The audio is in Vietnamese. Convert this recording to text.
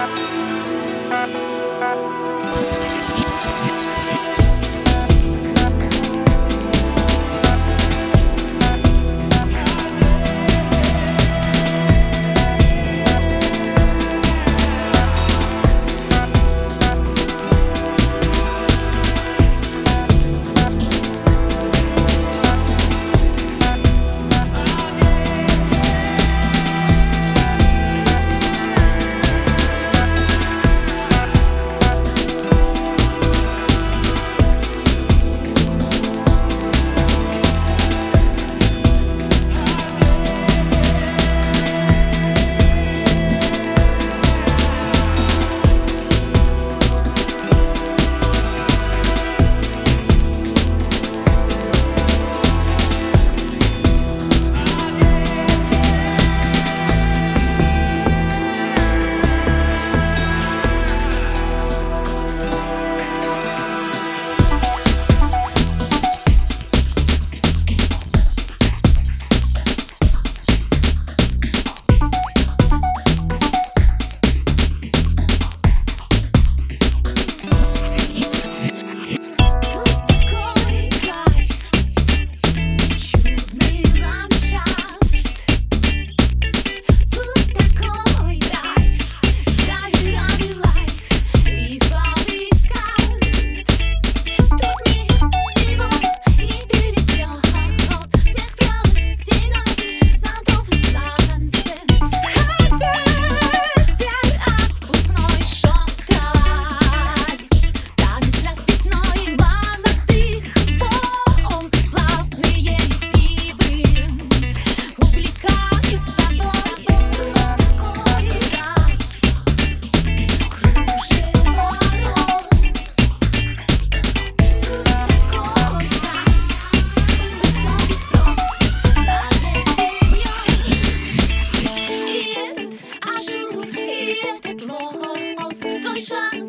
Thank you. Revolution.